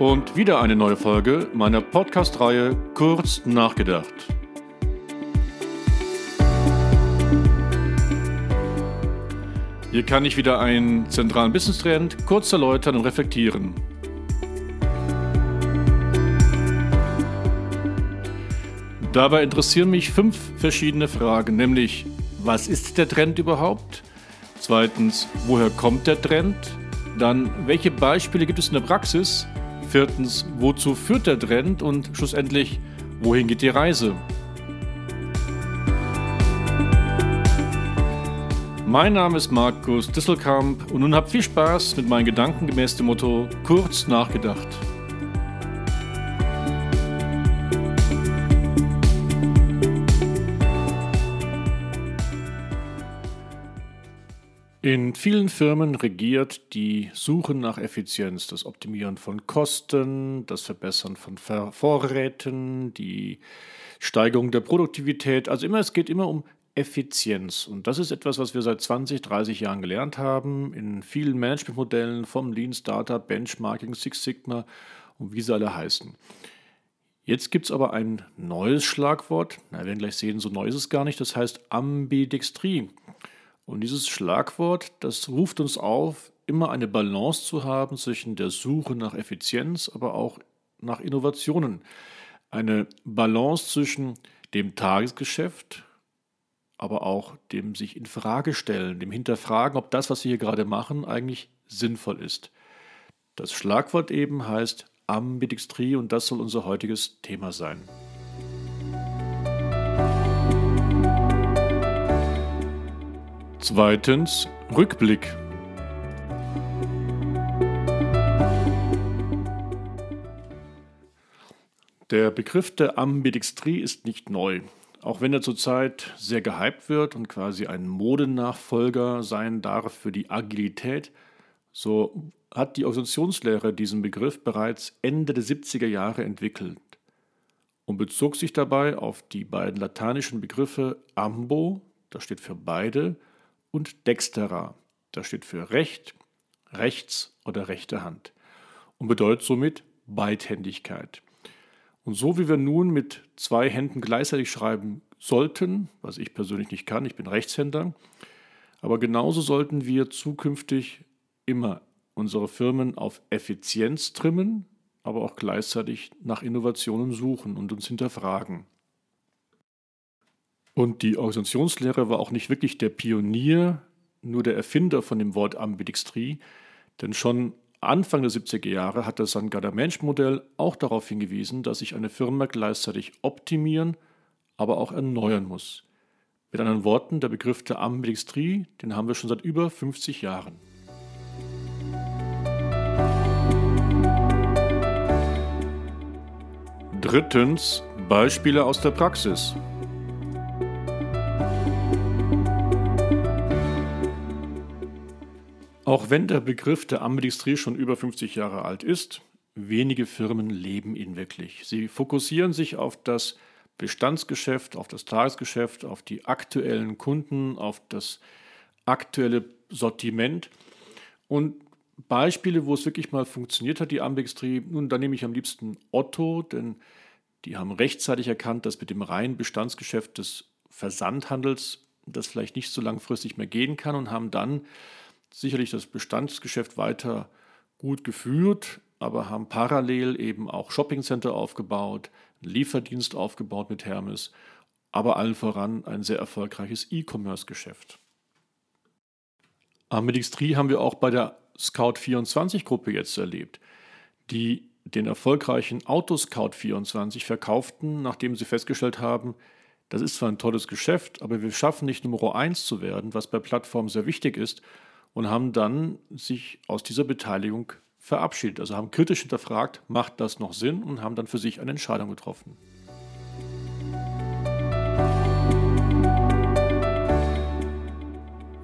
Und wieder eine neue Folge meiner Podcast-Reihe Kurz nachgedacht. Hier kann ich wieder einen zentralen Business-Trend kurz erläutern und reflektieren. Dabei interessieren mich fünf verschiedene Fragen, nämlich was ist der Trend überhaupt? Zweitens, woher kommt der Trend? Dann, welche Beispiele gibt es in der Praxis? Viertens, wozu führt der Trend? Und schlussendlich, wohin geht die Reise? Mein Name ist Markus Disselkamp und nun habt viel Spaß mit meinen Gedanken gemäß dem Motto kurz nachgedacht. In vielen Firmen regiert die Suche nach Effizienz, das Optimieren von Kosten, das Verbessern von Vorräten, die Steigerung der Produktivität. Also immer, es geht immer um Effizienz. Und das ist etwas, was wir seit 20, 30 Jahren gelernt haben, in vielen Managementmodellen vom Lean Startup, Benchmarking, Six Sigma und wie sie alle heißen. Jetzt gibt es aber ein neues Schlagwort. Na, wir werden gleich sehen, so neu ist es gar nicht. Das heißt Ambidextrie. Und dieses Schlagwort, das ruft uns auf, immer eine Balance zu haben zwischen der Suche nach Effizienz, aber auch nach Innovationen. Eine Balance zwischen dem Tagesgeschäft, aber auch dem sich in Frage stellen, dem Hinterfragen, ob das, was wir hier gerade machen, eigentlich sinnvoll ist. Das Schlagwort eben heißt Ambidextrie und das soll unser heutiges Thema sein. Zweitens Rückblick. Der Begriff der Ambidextrie ist nicht neu. Auch wenn er zurzeit sehr gehypt wird und quasi ein Modenachfolger sein darf für die Agilität, so hat die Organisationslehre diesen Begriff bereits Ende der 70er Jahre entwickelt und bezog sich dabei auf die beiden lateinischen Begriffe ambo, das steht für beide, und dextera, das steht für Recht, rechts oder rechte Hand und bedeutet somit Beidhändigkeit. Und so wie wir nun mit zwei Händen gleichzeitig schreiben sollten, was ich persönlich nicht kann, ich bin Rechtshänder, aber genauso sollten wir zukünftig immer unsere Firmen auf Effizienz trimmen, aber auch gleichzeitig nach Innovationen suchen und uns hinterfragen. Und die Organisationslehre war auch nicht wirklich der Pionier, nur der Erfinder von dem Wort Ambidextrie, denn schon Anfang der 70er Jahre hat das Sangada Mensch Modell auch darauf hingewiesen, dass sich eine Firma gleichzeitig optimieren, aber auch erneuern muss. Mit anderen Worten, der Begriff der Ambidextrie, den haben wir schon seit über 50 Jahren. Drittens Beispiele aus der Praxis. Auch wenn der Begriff der Ambidextrie schon über 50 Jahre alt ist, wenige Firmen leben ihn wirklich. Sie fokussieren sich auf das Bestandsgeschäft, auf das Tagesgeschäft, auf die aktuellen Kunden, auf das aktuelle Sortiment. Und Beispiele, wo es wirklich mal funktioniert hat, die Ambidextrie, nun, da nehme ich am liebsten Otto, denn die haben rechtzeitig erkannt, dass mit dem reinen Bestandsgeschäft des Versandhandels das vielleicht nicht so langfristig mehr gehen kann und haben dann sicherlich das Bestandsgeschäft weiter gut geführt, aber haben parallel eben auch Shoppingcenter aufgebaut, einen Lieferdienst aufgebaut mit Hermes, aber allen voran ein sehr erfolgreiches E-Commerce-Geschäft. Amedixtrie haben wir auch bei der Scout24-Gruppe jetzt erlebt, die den erfolgreichen Autoscout24 verkauften, nachdem sie festgestellt haben, das ist zwar ein tolles Geschäft, aber wir schaffen nicht Nummer 1 zu werden, was bei Plattformen sehr wichtig ist, und haben dann sich aus dieser Beteiligung verabschiedet. Also haben kritisch hinterfragt, macht das noch Sinn und haben dann für sich eine Entscheidung getroffen.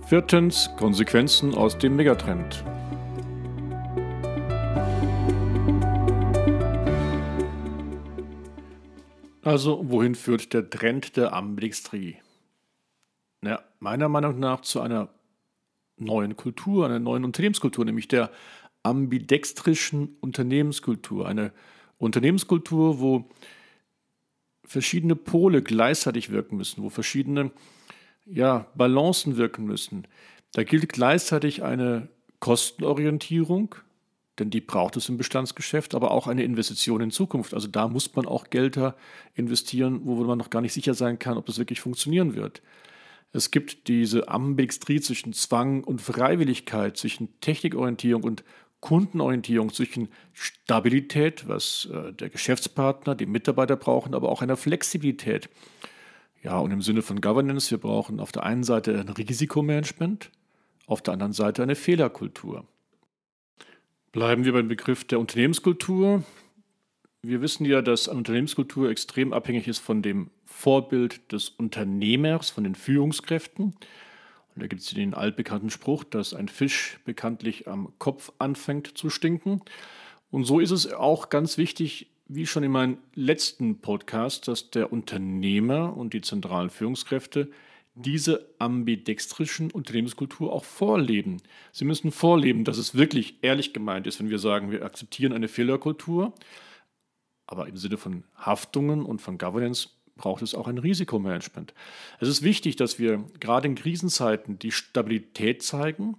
Viertens Konsequenzen aus dem Megatrend. Also, wohin führt der Trend der Ambidextrie? Na, meiner Meinung nach zu einer neuen Kultur, einer neuen Unternehmenskultur, nämlich der ambidextrischen Unternehmenskultur. Eine Unternehmenskultur, wo verschiedene Pole gleichzeitig wirken müssen, wo verschiedene ja, Balancen wirken müssen. Da gilt gleichzeitig eine Kostenorientierung, denn die braucht es im Bestandsgeschäft, aber auch eine Investition in Zukunft. Also da muss man auch Gelder investieren, wo man noch gar nicht sicher sein kann, ob das wirklich funktionieren wird. Es gibt diese Ambidextrie zwischen Zwang und Freiwilligkeit, zwischen Technikorientierung und Kundenorientierung, zwischen Stabilität, was äh, der Geschäftspartner, die Mitarbeiter brauchen, aber auch einer Flexibilität. Ja, und im Sinne von Governance, wir brauchen auf der einen Seite ein Risikomanagement, auf der anderen Seite eine Fehlerkultur. Bleiben wir beim Begriff der Unternehmenskultur. Wir wissen ja, dass eine Unternehmenskultur extrem abhängig ist von dem Vorbild des Unternehmers, von den Führungskräften. Und da gibt es den altbekannten Spruch, dass ein Fisch bekanntlich am Kopf anfängt zu stinken. Und so ist es auch ganz wichtig, wie schon in meinem letzten Podcast, dass der Unternehmer und die zentralen Führungskräfte diese ambidextrischen Unternehmenskultur auch vorleben. Sie müssen vorleben, dass es wirklich ehrlich gemeint ist, wenn wir sagen, wir akzeptieren eine Fehlerkultur, aber im Sinne von Haftungen und von Governance braucht es auch ein Risikomanagement. Es ist wichtig, dass wir gerade in Krisenzeiten die Stabilität zeigen,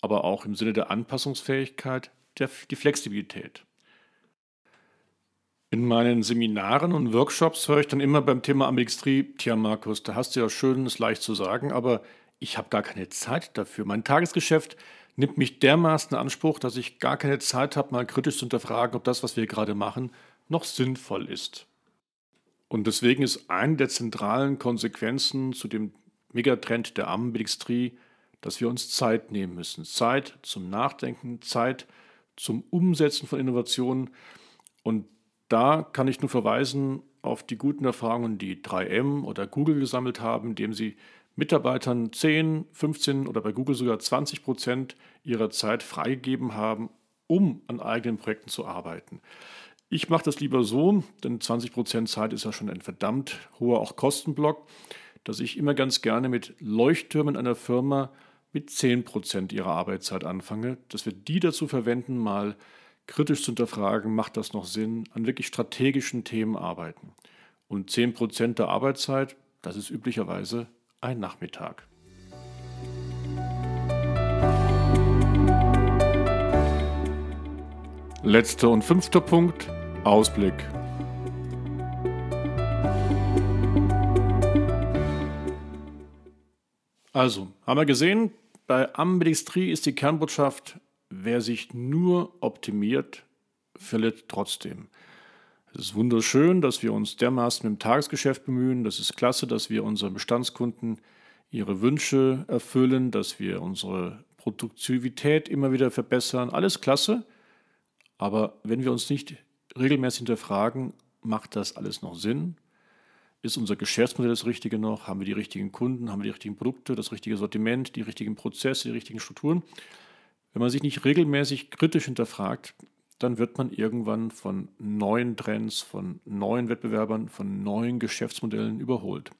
aber auch im Sinne der Anpassungsfähigkeit der, die Flexibilität. In meinen Seminaren und Workshops höre ich dann immer beim Thema Ambidextrie, tja Markus, da hast du ja schön, es leicht zu sagen, aber ich habe gar keine Zeit dafür. Mein Tagesgeschäft nimmt mich dermaßen in Anspruch, dass ich gar keine Zeit habe, mal kritisch zu hinterfragen, ob das, was wir gerade machen, noch sinnvoll ist. Und deswegen ist eine der zentralen Konsequenzen zu dem Megatrend der Ambidextrie, dass wir uns Zeit nehmen müssen. Zeit zum Nachdenken, Zeit zum Umsetzen von Innovationen. Und da kann ich nur verweisen auf die guten Erfahrungen, die 3M oder Google gesammelt haben, indem sie Mitarbeitern 10, 15 oder bei Google sogar 20 Prozent ihrer Zeit freigegeben haben, um an eigenen Projekten zu arbeiten. Ich mache das lieber so, denn 20% Zeit ist ja schon ein verdammt hoher auch Kostenblock, dass ich immer ganz gerne mit Leuchttürmen einer Firma mit 10% ihrer Arbeitszeit anfange, dass wir die dazu verwenden, mal kritisch zu hinterfragen, macht das noch Sinn, an wirklich strategischen Themen arbeiten. Und 10% der Arbeitszeit, das ist üblicherweise ein Nachmittag. Letzter und fünfter Punkt, Ausblick. Also, haben wir gesehen, bei Ambidextrie ist die Kernbotschaft, wer sich nur optimiert, verliert trotzdem. Es ist wunderschön, dass wir uns dermaßen im Tagesgeschäft bemühen. Das ist klasse, dass wir unseren Bestandskunden ihre Wünsche erfüllen, dass wir unsere Produktivität immer wieder verbessern. Alles klasse. Aber wenn wir uns nicht regelmäßig hinterfragen, macht das alles noch Sinn? Ist unser Geschäftsmodell das richtige noch? Haben wir die richtigen Kunden? Haben wir die richtigen Produkte, das richtige Sortiment, die richtigen Prozesse, die richtigen Strukturen? Wenn man sich nicht regelmäßig kritisch hinterfragt, dann wird man irgendwann von neuen Trends, von neuen Wettbewerbern, von neuen Geschäftsmodellen überholt.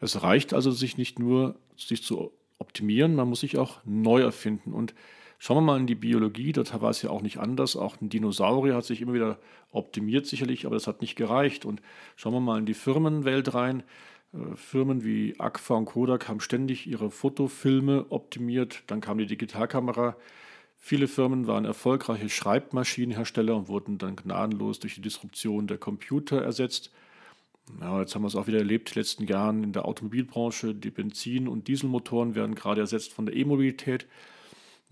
Es reicht also, sich nicht nur sich zu optimieren, man muss sich auch neu erfinden. Und Schauen wir mal in die Biologie, dort war es ja auch nicht anders. Auch ein Dinosaurier hat sich immer wieder optimiert, sicherlich, aber das hat nicht gereicht. Und schauen wir mal in die Firmenwelt rein. Äh, Firmen wie Agfa und Kodak haben ständig ihre Fotofilme optimiert. Dann kam die Digitalkamera. Viele Firmen waren erfolgreiche Schreibmaschinenhersteller und wurden dann gnadenlos durch die Disruption der Computer ersetzt. Ja, jetzt haben wir es auch wieder erlebt, in den letzten Jahren in der Automobilbranche. Die Benzin- und Dieselmotoren werden gerade ersetzt von der E-Mobilität.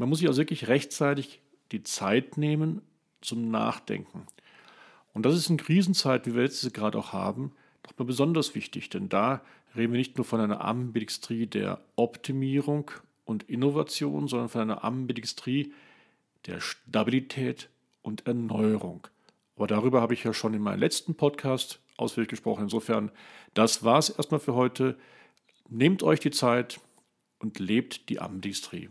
Man muss sich also wirklich rechtzeitig die Zeit nehmen zum Nachdenken. Und das ist in Krisenzeiten, wie wir jetzt gerade auch haben, nochmal besonders wichtig, denn da reden wir nicht nur von einer Ambidextrie der Optimierung und Innovation, sondern von einer Ambidextrie der Stabilität und Erneuerung. Aber darüber habe ich ja schon in meinem letzten Podcast ausführlich gesprochen. Insofern, das war es erstmal für heute. Nehmt euch die Zeit und lebt die Ambidextrie.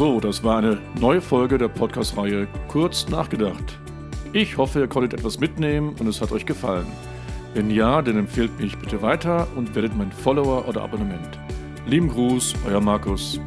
So, das war eine neue Folge der Podcast-Reihe Kurz nachgedacht. Ich hoffe, ihr konntet etwas mitnehmen und es hat euch gefallen. Wenn ja, dann empfehlt mich bitte weiter und werdet mein Follower oder Abonnement. Lieben Gruß, euer Markus.